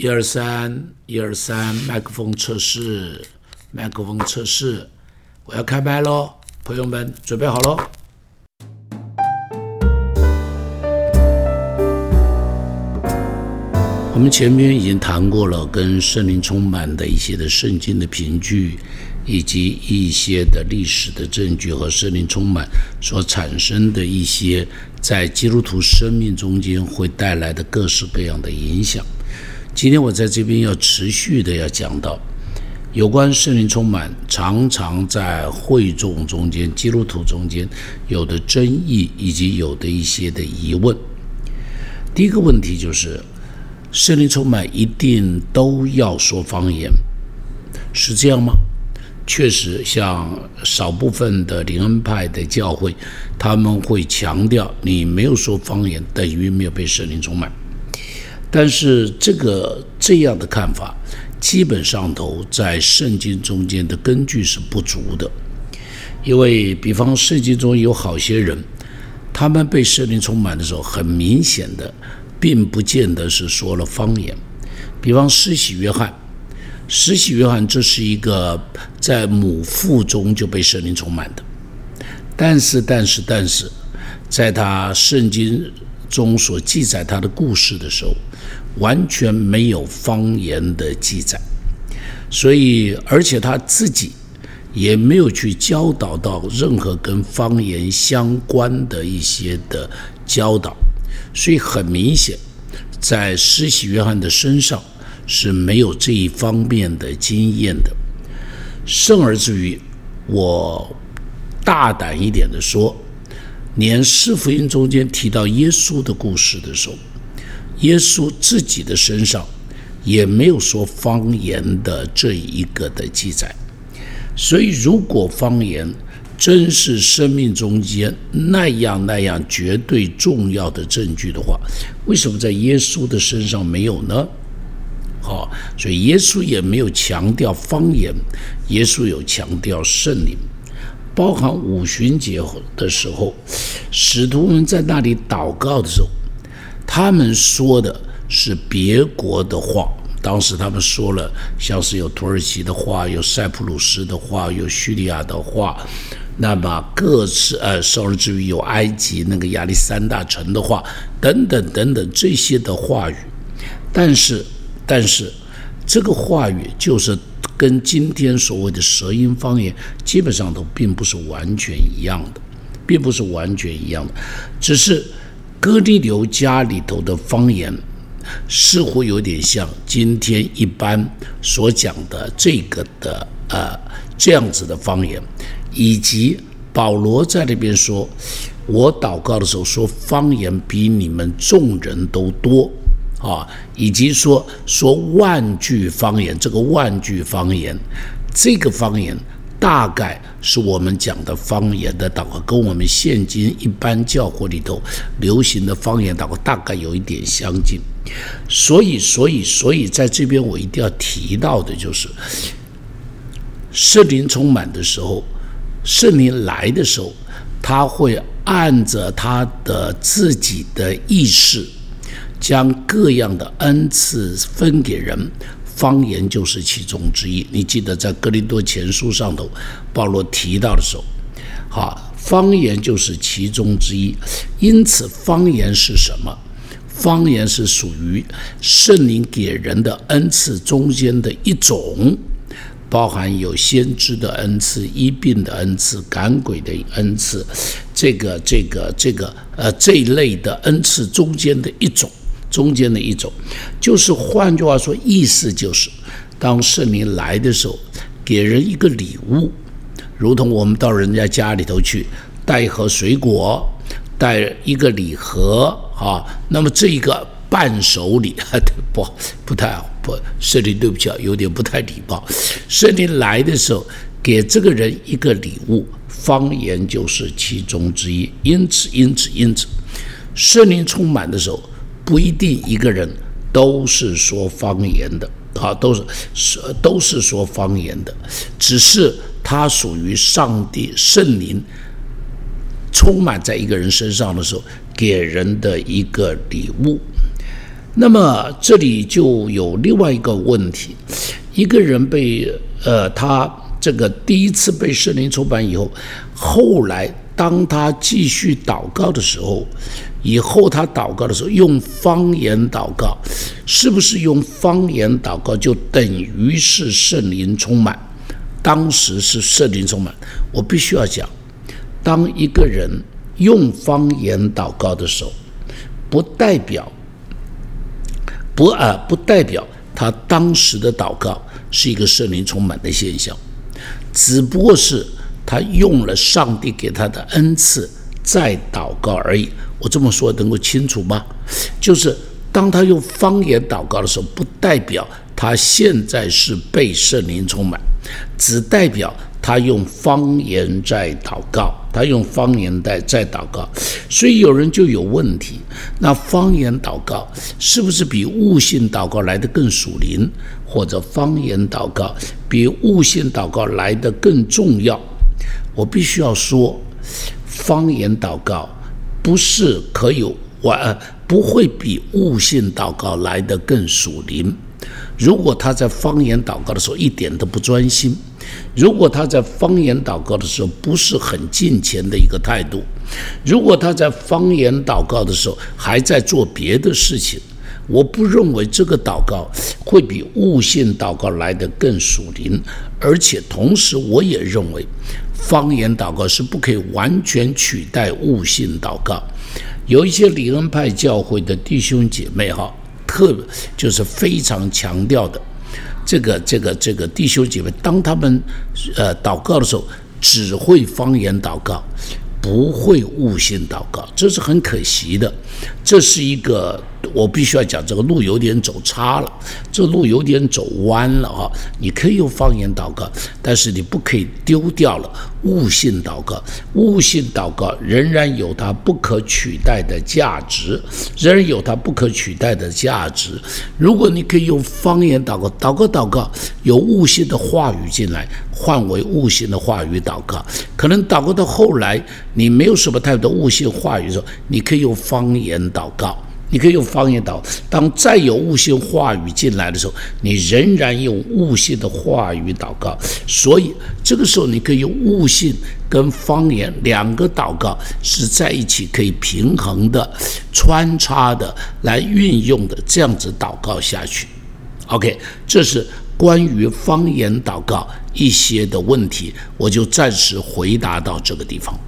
一二三，一二三，麦克风测试，麦克风测试，我要开麦喽，朋友们准备好喽。我们前面已经谈过了跟圣灵充满的一些的圣经的凭据，以及一些的历史的证据和圣灵充满所产生的一些在基督徒生命中间会带来的各式各样的影响。今天我在这边要持续的要讲到有关圣灵充满常常在会众中间、基督徒中间有的争议，以及有的一些的疑问。第一个问题就是。圣灵充满一定都要说方言，是这样吗？确实，像少部分的灵恩派的教会，他们会强调你没有说方言等于没有被圣灵充满。但是这个这样的看法，基本上头在圣经中间的根据是不足的，因为比方圣经中有好些人，他们被圣灵充满的时候，很明显的。并不见得是说了方言，比方施洗约翰，施洗约翰这是一个在母腹中就被圣灵充满的，但是但是但是，在他圣经中所记载他的故事的时候，完全没有方言的记载，所以而且他自己也没有去教导到任何跟方言相关的一些的教导。所以很明显，在施洗约翰的身上是没有这一方面的经验的，甚而至于我大胆一点的说，连四福音中间提到耶稣的故事的时候，耶稣自己的身上也没有说方言的这一个的记载。所以，如果方言，真是生命中间那样那样绝对重要的证据的话，为什么在耶稣的身上没有呢？好，所以耶稣也没有强调方言，耶稣有强调圣灵，包含五旬节的时候，使徒们在那里祷告的时候，他们说的是别国的话。当时他们说了，像是有土耳其的话，有塞浦路斯的话，有叙利亚的话。那么各自呃，甚至于有埃及那个亚历山大城的话，等等等等这些的话语，但是但是这个话语就是跟今天所谓的舌音方言基本上都并不是完全一样的，并不是完全一样的，只是哥弟流家里头的方言似乎有点像今天一般所讲的这个的呃这样子的方言。以及保罗在那边说，我祷告的时候说方言比你们众人都多啊，以及说说万句方言，这个万句方言，这个方言大概是我们讲的方言的祷告，跟我们现今一般教会里头流行的方言祷告大概有一点相近，所以，所以，所以在这边我一定要提到的就是，圣灵充满的时候。圣灵来的时候，他会按着他的自己的意识，将各样的恩赐分给人，方言就是其中之一。你记得在哥林多前书上头，保罗提到的时候，好，方言就是其中之一。因此，方言是什么？方言是属于圣灵给人的恩赐中间的一种。包含有先知的恩赐、医病的恩赐、赶鬼的恩赐，这个、这个、这个，呃，这一类的恩赐中间的一种，中间的一种，就是换句话说，意思就是，当圣灵来的时候，给人一个礼物，如同我们到人家家里头去，带一盒水果，带一个礼盒，啊，那么这一个伴手礼，不，不太好。不圣灵，对不起啊，有点不太礼貌。圣灵来的时候，给这个人一个礼物，方言就是其中之一。因此，因此，因此，圣灵充满的时候，不一定一个人都是说方言的，啊，都是都是说方言的，只是他属于上帝圣灵充满在一个人身上的时候，给人的一个礼物。那么这里就有另外一个问题：一个人被呃，他这个第一次被圣灵充满以后，后来当他继续祷告的时候，以后他祷告的时候用方言祷告，是不是用方言祷告就等于是圣灵充满？当时是圣灵充满，我必须要讲，当一个人用方言祷告的时候，不代表不啊，不代表他当时的祷告是一个圣灵充满的现象，只不过是他用了上帝给他的恩赐在祷告而已。我这么说能够清楚吗？就是当他用方言祷告的时候，不代表他现在是被圣灵充满。只代表他用方言在祷告，他用方言在在祷告，所以有人就有问题。那方言祷告是不是比悟性祷告来的更属灵，或者方言祷告比悟性祷告来的更重要？我必须要说，方言祷告不是可以完，不会比悟性祷告来的更属灵。如果他在方言祷告的时候一点都不专心，如果他在方言祷告的时候不是很敬虔的一个态度，如果他在方言祷告的时候还在做别的事情，我不认为这个祷告会比悟性祷告来得更属灵，而且同时我也认为，方言祷告是不可以完全取代悟性祷告。有一些理恩派教会的弟兄姐妹哈。特就是非常强调的，这个这个这个弟兄姐妹，当他们呃祷告的时候，只会方言祷告。不会悟性祷告，这是很可惜的。这是一个我必须要讲，这个路有点走差了，这路有点走弯了啊！你可以用方言祷告，但是你不可以丢掉了悟性祷告。悟性祷告仍然有它不可取代的价值，仍然有它不可取代的价值。如果你可以用方言祷告，祷告祷告，有悟性的话语进来。换为悟性的话语祷告，可能祷告到后来，你没有什么太多悟性话语的时候，你可以用方言祷告，你可以用方言祷。当再有悟性话语进来的时候，你仍然用悟性的话语祷告。所以这个时候，你可以用悟性跟方言两个祷告是在一起，可以平衡的穿插的来运用的，这样子祷告下去。OK，这是。关于方言祷告一些的问题，我就暂时回答到这个地方。